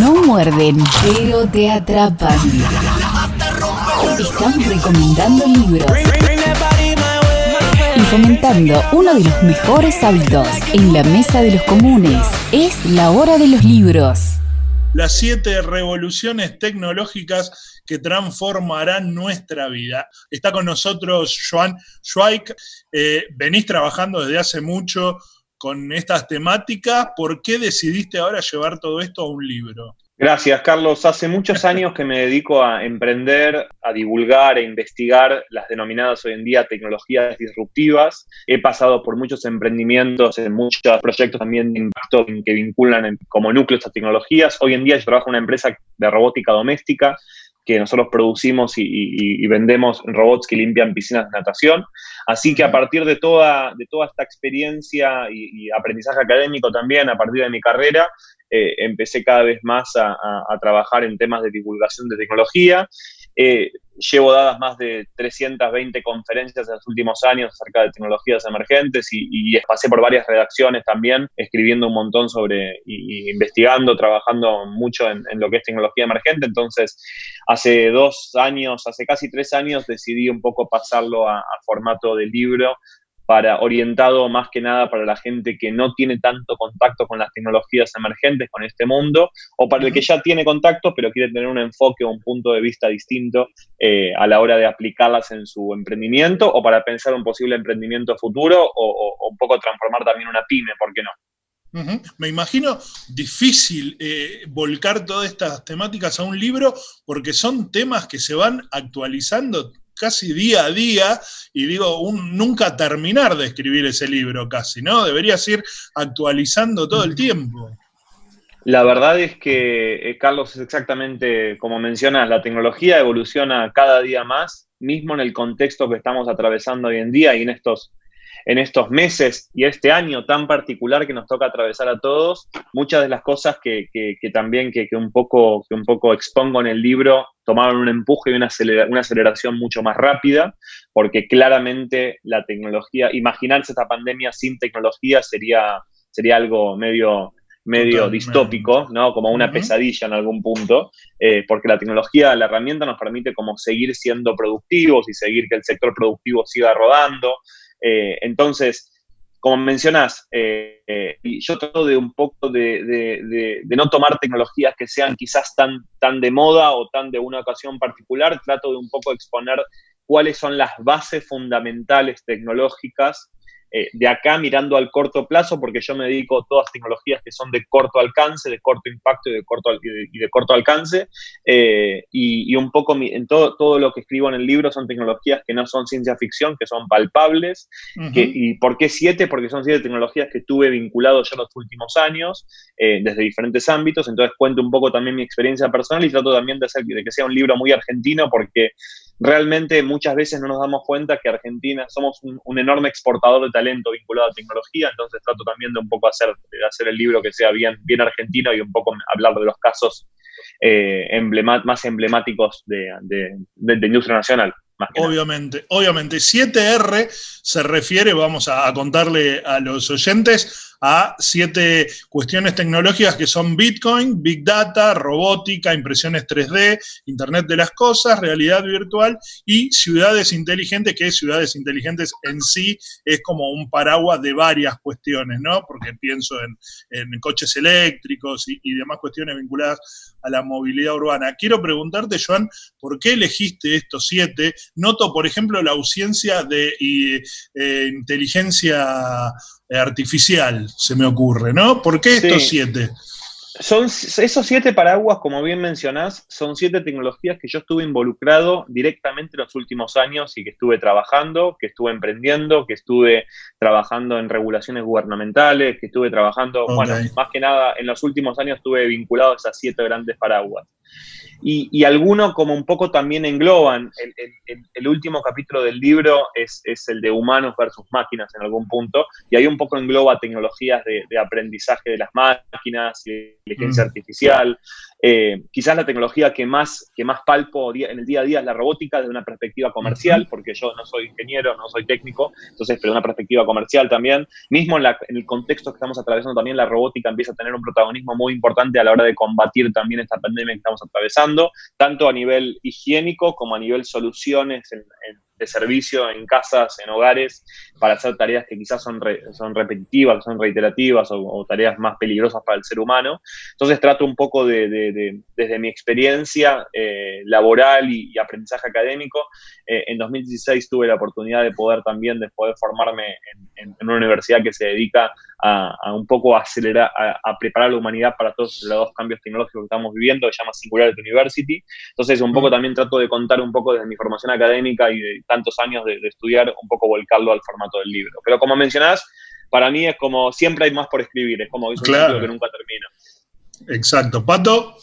No muerden, pero te atrapan. Estamos recomendando libros y fomentando uno de los mejores hábitos en la mesa de los comunes. Es la hora de los libros. Las siete revoluciones tecnológicas que transformarán nuestra vida. Está con nosotros Joan Schweik. Eh, venís trabajando desde hace mucho con estas temáticas. ¿Por qué decidiste ahora llevar todo esto a un libro? Gracias, Carlos. Hace muchos años que me dedico a emprender, a divulgar e investigar las denominadas hoy en día tecnologías disruptivas. He pasado por muchos emprendimientos en muchos proyectos también de impacto que vinculan como núcleo estas tecnologías. Hoy en día yo trabajo en una empresa de robótica doméstica que nosotros producimos y, vendemos robots que limpian piscinas de natación. Así que a partir de toda, de toda esta experiencia y, aprendizaje académico también, a partir de mi carrera, eh, empecé cada vez más a, trabajar en temas de divulgación de tecnología. Eh, llevo dadas más de 320 conferencias en los últimos años acerca de tecnologías emergentes y, pasé por varias redacciones también, escribiendo un montón sobre y, investigando, trabajando mucho en, lo que es tecnología emergente. Entonces, hace dos años, hace casi tres años, decidí un poco pasarlo a formato de libro para, orientado más que nada para la gente que no tiene tanto contacto con las tecnologías emergentes, con este mundo, o para el que ya tiene contacto, pero quiere tener un enfoque o un punto de vista distinto eh, a la hora de aplicarlas en su emprendimiento, o para pensar un posible emprendimiento futuro, o, un poco transformar también una pyme, ¿por qué no? Me imagino difícil eh, volcar todas estas temáticas a un libro porque son temas que se van actualizando casi día a día y digo, un, nunca terminar de escribir ese libro casi, ¿no? Deberías ir actualizando todo el tiempo. La verdad es que, eh, Carlos, es exactamente como mencionas, la tecnología evoluciona cada día más, mismo en el contexto que estamos atravesando hoy en día y en estos en estos meses y este año tan particular que nos toca atravesar a todos, muchas de las cosas que, también que, un poco, que un poco expongo en el libro tomaron un empuje y una, una aceleración mucho más rápida, porque claramente la tecnología, imaginarse esta pandemia sin tecnología sería, sería algo medio medio distópico, ¿no? Como una pesadilla en algún punto, eh, porque la tecnología, la herramienta nos permite como seguir siendo productivos y seguir que el sector productivo siga rodando, eh, entonces, como mencionas, eh, eh, yo trato de un poco de, no tomar tecnologías que sean quizás tan, tan de moda o tan de una ocasión particular, trato de un poco exponer cuáles son las bases fundamentales tecnológicas eh, de acá mirando al corto plazo, porque yo me dedico a todas tecnologías que son de corto alcance, de corto impacto y de corto, y de, corto alcance. Eh, y, un poco en todo, todo lo que escribo en el libro son tecnologías que no son ciencia ficción, que son palpables. ¿Y por qué siete? Porque son siete tecnologías que tuve vinculado yo en los últimos años, eh, desde diferentes ámbitos. Entonces cuento un poco también mi experiencia personal y trato también de hacer de que sea un libro muy argentino, porque realmente muchas veces no nos damos cuenta que Argentina somos un, enorme exportador de talento vinculado a tecnología, entonces trato también de un poco hacer, de hacer el libro que sea bien, bien argentino y un poco hablar de los casos eh, más emblemáticos de, de industria nacional. Obviamente, obviamente. 7R se refiere, vamos a, contarle a los oyentes, a siete cuestiones tecnológicas que son Bitcoin, Big Data, robótica, impresiones 3D, Internet de las Cosas, realidad virtual y ciudades inteligentes, que ciudades inteligentes en sí es como un paraguas de varias cuestiones, ¿no? Porque pienso en, coches eléctricos y, y demás cuestiones vinculadas a la movilidad urbana. Quiero preguntarte, Joan, ¿por qué elegiste estos siete? Noto, por ejemplo, la ausencia de eh, inteligencia artificial, se me ocurre, ¿no? ¿Por qué estos siete? Son esos siete paraguas, como bien mencionás, son siete tecnologías que yo estuve involucrado directamente en los últimos años y que estuve trabajando, que estuve emprendiendo, que estuve trabajando en regulaciones gubernamentales, que estuve trabajando, bueno, más que nada en los últimos años estuve vinculado a esas siete grandes paraguas. Y, y alguno como un poco también engloban, el, último capítulo del libro es, el de humanos versus máquinas en algún punto, y ahí un poco engloba tecnologías de, aprendizaje de las máquinas, inteligencia mm. artificial, Eh, quizás la tecnología que más, que más palpo en el día a día es la robótica desde una perspectiva comercial, porque yo no soy ingeniero, no soy técnico, entonces, pero una perspectiva comercial también. Mismo en, en el contexto que estamos atravesando también, la robótica empieza a tener un protagonismo muy importante a la hora de combatir también esta pandemia que estamos atravesando, tanto a nivel higiénico como a nivel soluciones en, de servicio en casas, en hogares, para hacer tareas que quizás son, son repetitivas, son reiterativas o, tareas más peligrosas para el ser humano. Entonces trato un poco de, desde mi experiencia eh, laboral y, aprendizaje académico. Eh, en 2016 tuve la oportunidad de poder también, de poder formarme en, una universidad que se dedica a, un poco acelerar, a, preparar a la humanidad para todos los cambios tecnológicos que estamos viviendo, que se llama Singularity University. Entonces, un poco también trato de contar un poco desde mi formación académica y de tantos años de, estudiar, un poco volcarlo al formato del libro. Pero como mencionás, para mí es como siempre hay más por escribir, es como es un claro. que nunca termina. Exacto. Pato.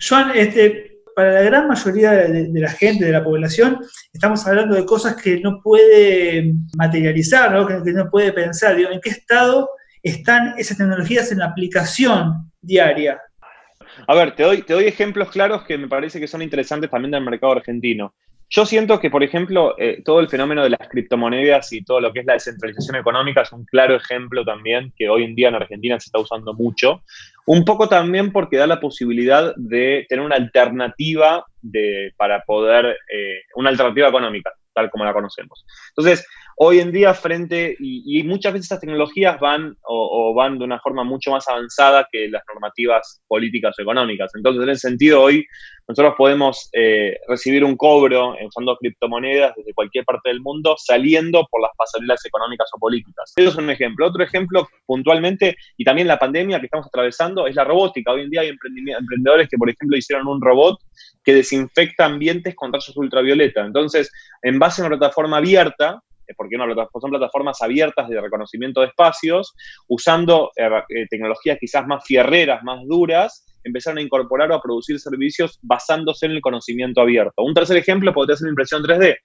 Joan, este, para la gran mayoría de, la gente, de la población, estamos hablando de cosas que no puede materializar, ¿no? Que, no puede pensar. ¿En qué estado están esas tecnologías en la aplicación diaria? A ver, te doy, te doy ejemplos claros que me parece que son interesantes también del mercado argentino. Yo siento que, por ejemplo, eh, todo el fenómeno de las criptomonedas y todo lo que es la descentralización económica es un claro ejemplo también que hoy en día en Argentina se está usando mucho. Un poco también porque da la posibilidad de tener una alternativa de, para poder, eh, una alternativa económica, tal como la conocemos. Entonces, hoy en día frente, y, muchas veces estas tecnologías van o, van de una forma mucho más avanzada que las normativas políticas o económicas. Entonces, en ese sentido, hoy nosotros podemos eh, recibir un cobro usando criptomonedas desde cualquier parte del mundo saliendo por las pasarelas económicas o políticas. Eso es un ejemplo. Otro ejemplo, puntualmente, y también la pandemia que estamos atravesando, es la robótica. Hoy en día hay emprendedores que, por ejemplo, hicieron un robot que desinfecta ambientes con rayos ultravioleta. Entonces, en base a una plataforma abierta, porque son plataformas abiertas de reconocimiento de espacios, usando eh, eh, tecnologías quizás más fierreras, más duras, empezaron a incorporar o a producir servicios basándose en el conocimiento abierto. Un tercer ejemplo podría ser la impresión 3D.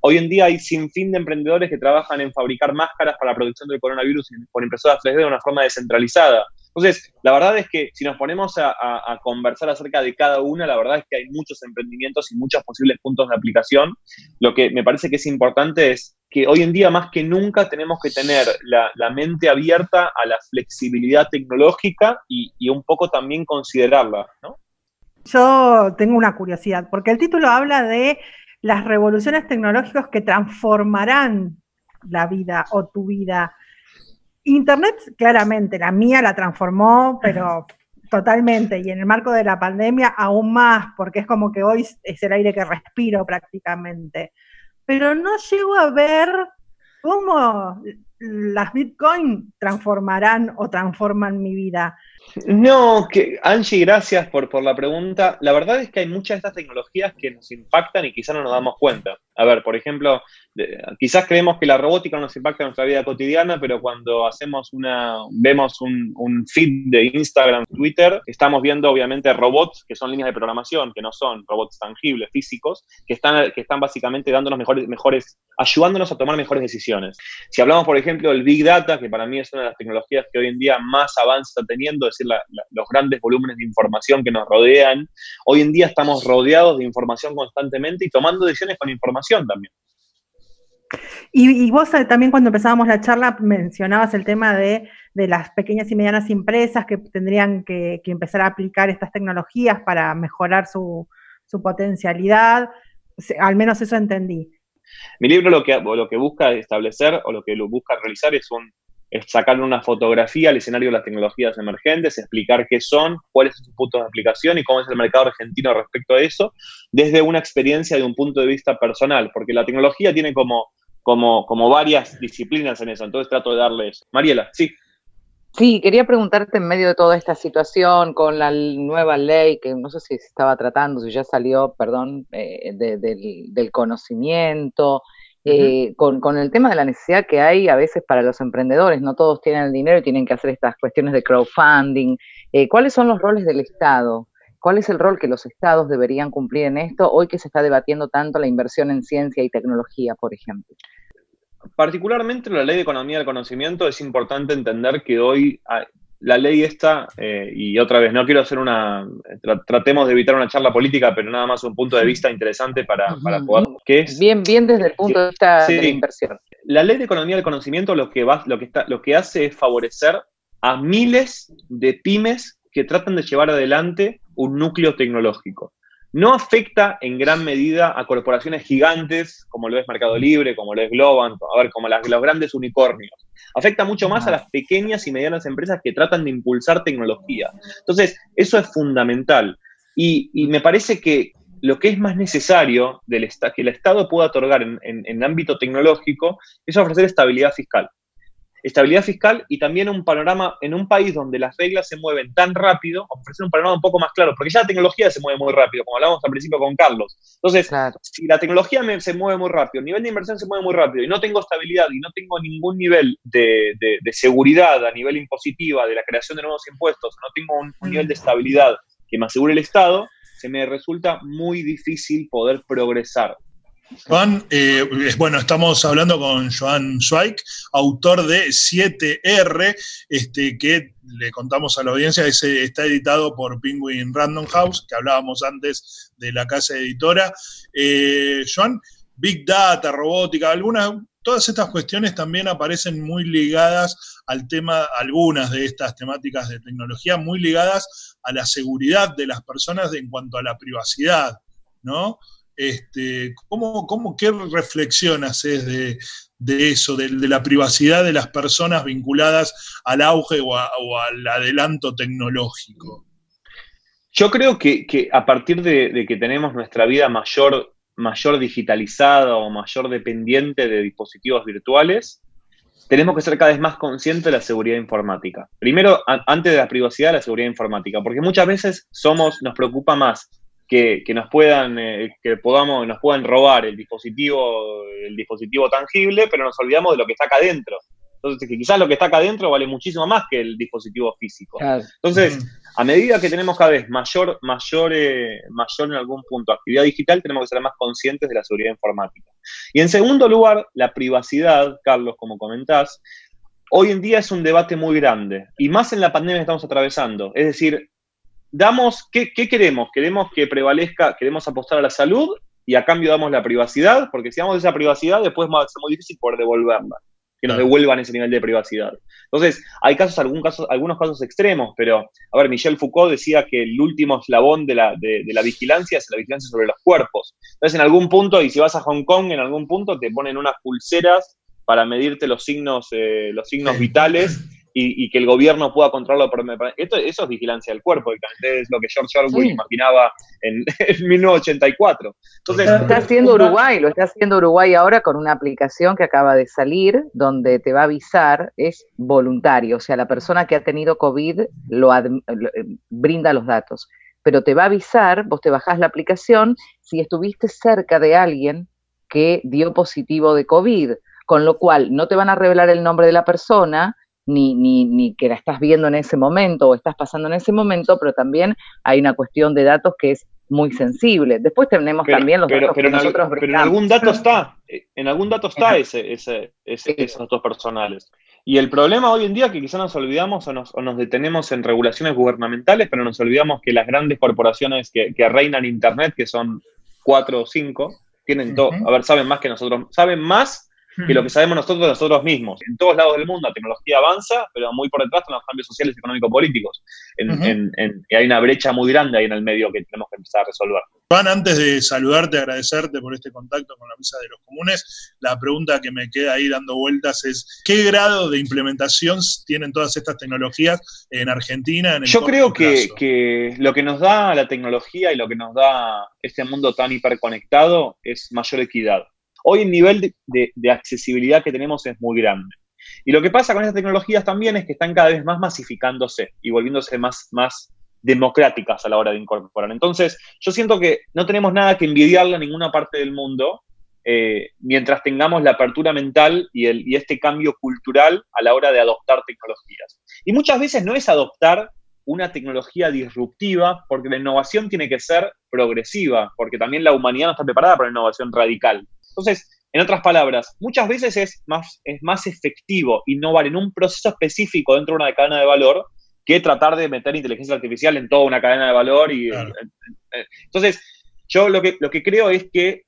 Hoy en día hay sin fin de emprendedores que trabajan en fabricar máscaras para la producción del coronavirus con impresoras 3D de una forma descentralizada. Entonces, la verdad es que si nos ponemos a, conversar acerca de cada una, la verdad es que hay muchos emprendimientos y muchos posibles puntos de aplicación. Lo que me parece que es importante es que hoy en día más que nunca tenemos que tener la, mente abierta a la flexibilidad tecnológica y, un poco también considerarla. Yo tengo una curiosidad, porque el título habla de las revoluciones tecnológicas que transformarán la vida o tu vida. Internet, claramente, la mía la transformó, pero totalmente, y en el marco de la pandemia aún más, porque es como que hoy es el aire que respiro prácticamente pero no llego a ver cómo las Bitcoin transformarán o transforman mi vida. No, que Angie, gracias por, por la pregunta. La verdad es que hay muchas de estas tecnologías que nos impactan y quizás no nos damos cuenta. A ver, por ejemplo, quizás creemos que la robótica nos impacta en nuestra vida cotidiana, pero cuando hacemos una, vemos un, feed de Instagram, Twitter, estamos viendo obviamente robots que son líneas de programación, que no son robots tangibles, físicos, que están, que están básicamente dándonos mejores, mejores, ayudándonos a tomar mejores decisiones. Si hablamos, por ejemplo, del Big Data, que para mí es una de las tecnologías que hoy en día más avance está decir, los grandes volúmenes de información que nos rodean, hoy en día estamos rodeados de información constantemente y tomando decisiones con información también. Y, vos eh, también cuando empezábamos la charla mencionabas el tema de, las pequeñas y medianas empresas que tendrían que, empezar a aplicar estas tecnologías para mejorar su, potencialidad. Al menos eso entendí. Mi libro lo que, lo que busca establecer o lo que lo busca realizar es un, es sacar una fotografía al escenario de las tecnologías emergentes, explicar qué son, cuáles son sus puntos de aplicación y cómo es el mercado argentino respecto a eso, desde una experiencia de un punto de vista personal, porque la tecnología tiene como como, como varias disciplinas en eso. Entonces trato de darles. Mariela, sí. Sí, quería preguntarte en medio de toda esta situación con la nueva ley, que no sé si se estaba tratando, si ya salió, perdón, eh, del, conocimiento, eh, con, con, el tema de la necesidad que hay a veces para los emprendedores, no todos tienen el dinero y tienen que hacer estas cuestiones de crowdfunding. Eh, ¿Cuáles son los roles del Estado? ¿Cuál es el rol que los estados deberían cumplir en esto hoy que se está debatiendo tanto la inversión en ciencia y tecnología, por ejemplo? Particularmente la ley de economía del conocimiento es importante entender que hoy la ley esta, eh, y otra vez, no quiero hacer una, tratemos de evitar una charla política, pero nada más un punto de vista interesante para, poder, que es... Bien, bien desde el punto de vista de la inversión. La ley de economía del conocimiento lo que, va, lo, que está, lo que hace es favorecer a miles de pymes que tratan de llevar adelante un núcleo tecnológico no afecta en gran medida a corporaciones gigantes como lo es Mercado Libre, como lo es Globan, a ver, como las, los grandes unicornios. Afecta mucho más a las pequeñas y medianas empresas que tratan de impulsar tecnología. Entonces, eso es fundamental. Y, me parece que lo que es más necesario del que el Estado pueda otorgar en, en ámbito tecnológico es ofrecer estabilidad fiscal estabilidad fiscal y también un panorama en un país donde las reglas se mueven tan rápido, ofrecer un panorama un poco más claro, porque ya la tecnología se mueve muy rápido, como hablábamos al principio con Carlos. Entonces, si la tecnología se mueve muy rápido, el nivel de inversión se mueve muy rápido y no tengo estabilidad y no tengo ningún nivel de, seguridad a nivel impositiva de la creación de nuevos impuestos, no tengo un nivel de estabilidad que me asegure el Estado, se me resulta muy difícil poder progresar. Juan, eh, bueno, estamos hablando con Joan Zweig, autor de 7R, este, que le contamos a la audiencia, ese está editado por Penguin Random House, que hablábamos antes de la casa editora. Eh, Joan, Big Data, robótica, algunas, todas estas cuestiones también aparecen muy ligadas al tema, algunas de estas temáticas de tecnología, muy ligadas a la seguridad de las personas en cuanto a la privacidad, ¿no? Este, ¿cómo, ¿Qué reflexión haces de, eso, de, la privacidad de las personas vinculadas al auge o, al adelanto tecnológico? Yo creo que, a partir de, que tenemos nuestra vida mayor, mayor digitalizada o mayor dependiente de dispositivos virtuales, tenemos que ser cada vez más conscientes de la seguridad informática. Primero, antes de la privacidad, la seguridad informática, porque muchas veces somos, nos preocupa más que, nos puedan, eh, que podamos, nos puedan robar el dispositivo, el dispositivo tangible, pero nos olvidamos de lo que está acá adentro. Entonces, que quizás lo que está acá adentro vale muchísimo más que el dispositivo físico. Entonces, a medida que tenemos cada vez mayor, mayor, eh, mayor en algún punto actividad digital, tenemos que ser más conscientes de la seguridad informática. Y en segundo lugar, la privacidad, Carlos, como comentás, hoy en día es un debate muy grande, y más en la pandemia que estamos atravesando. Es decir, damos, ¿qué, queremos? Queremos que prevalezca, queremos apostar a la salud y a cambio damos la privacidad, porque si damos esa privacidad, después va a ser muy difícil poder devolverla, que nos devuelvan ese nivel de privacidad. Entonces, hay casos, algún caso, algunos casos extremos, pero, a ver, Michel Foucault decía que el último eslabón de la, de, la vigilancia es la vigilancia sobre los cuerpos. Entonces, en algún punto, y si vas a Hong Kong, en algún punto te ponen unas pulseras para medirte los signos, eh, los signos vitales y, que el gobierno pueda controlarlo. Por, esto, eso es vigilancia del cuerpo, es lo que George Orwell imaginaba en, 1984. Entonces, lo está haciendo Uruguay, lo está haciendo Uruguay ahora con una aplicación que acaba de salir, donde te va a avisar, es voluntario, o sea, la persona que ha tenido COVID lo, eh, brinda los datos, pero te va a avisar, vos te bajás la aplicación, si estuviste cerca de alguien que dio positivo de COVID, con lo cual no te van a revelar el nombre de la persona, ni, ni, ni que la estás viendo en ese momento o estás pasando en ese momento, pero también hay una cuestión de datos que es muy sensible. Después tenemos también los datos que nosotros Pero en algún dato está, eh, en algún dato está ese, ese, esos datos personales. Y el problema hoy en día es que quizás nos olvidamos o nos, detenemos en regulaciones gubernamentales, pero nos olvidamos que las grandes corporaciones que, que reinan Internet, que son cuatro o cinco, tienen todo, a ver, saben más que nosotros, saben más que lo que sabemos nosotros nosotros mismos. En todos lados del mundo la tecnología avanza, pero muy por detrás están los cambios sociales y económico-políticos. y hay una brecha muy grande ahí en el medio que tenemos que empezar a resolver. Juan, antes de saludarte, agradecerte por este contacto con la Mesa de los Comunes, la pregunta que me queda ahí dando vueltas es, ¿qué grado de implementación tienen todas estas tecnologías en Argentina? En Yo creo que, que lo que nos da la tecnología y lo que nos da este mundo tan hiperconectado es mayor equidad. Hoy el nivel de, accesibilidad que tenemos es muy grande. Y lo que pasa con estas tecnologías también es que están cada vez más masificándose y volviéndose más, más democráticas a la hora de incorporar. Entonces, yo siento que no tenemos nada que envidiarle a ninguna parte del mundo eh, mientras tengamos la apertura mental y, este cambio cultural a la hora de adoptar tecnologías. Y muchas veces no es adoptar una tecnología disruptiva, porque la innovación tiene que ser progresiva, porque también la humanidad no está preparada para la innovación radical. Entonces, en otras palabras, muchas veces es más, es más efectivo innovar en un proceso específico dentro de una cadena de valor que tratar de meter inteligencia artificial en toda una cadena de valor. Y, entonces, yo lo que, lo que creo es que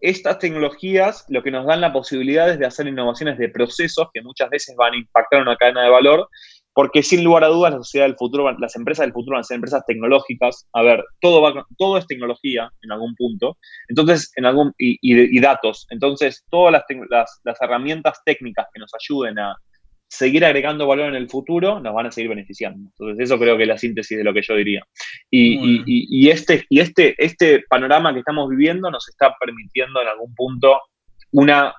estas tecnologías lo que nos dan la posibilidad es de hacer innovaciones de procesos que muchas veces van a impactar una cadena de valor, porque sin lugar a dudas la sociedad del futuro, las empresas del futuro van a ser empresas tecnológicas. A ver, todo, va, todo es tecnología en algún punto, entonces, en algún, y, datos. Entonces, todas las, las, las herramientas técnicas que nos ayuden a, seguir agregando valor en el futuro, nos van a seguir beneficiando. Entonces, eso creo que es la síntesis de lo que yo diría. Y, este, y este, este panorama que estamos viviendo nos está permitiendo en algún punto una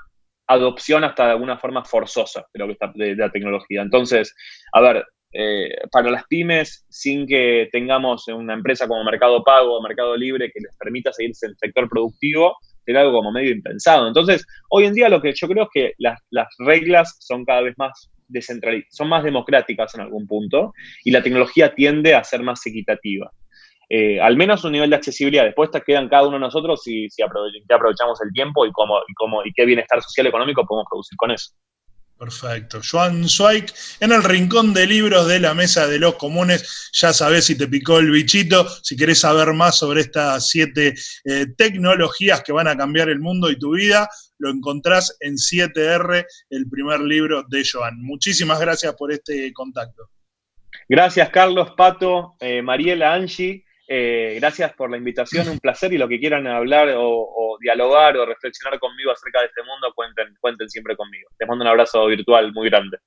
adopción hasta de alguna forma forzosa de, que está, de, la tecnología. Entonces, a ver, eh, para las pymes, sin que tengamos una empresa como Mercado Pago o Mercado Libre que les permita seguirse en el sector productivo, era algo como medio impensado. Entonces, hoy en día lo que yo creo es que las, las reglas son cada vez más son más democráticas en algún punto y la tecnología tiende a ser más equitativa. Eh, al menos un nivel de accesibilidad. Después te quedan cada uno de nosotros si, si aprovechamos el tiempo y, cómo, y, cómo, y qué bienestar social y económico podemos producir con eso. Perfecto. Joan Zweig, en el rincón de libros de la Mesa de los Comunes, ya sabes si te picó el bichito, si querés saber más sobre estas siete eh, tecnologías que van a cambiar el mundo y tu vida, lo encontrás en 7R, el primer libro de Joan. Muchísimas gracias por este contacto. Gracias, Carlos, Pato, eh, Mariela, Angie. Eh, gracias por la invitación, un placer y lo que quieran hablar o, dialogar o reflexionar conmigo acerca de este mundo, cuenten, cuenten siempre conmigo. Les mando un abrazo virtual muy grande.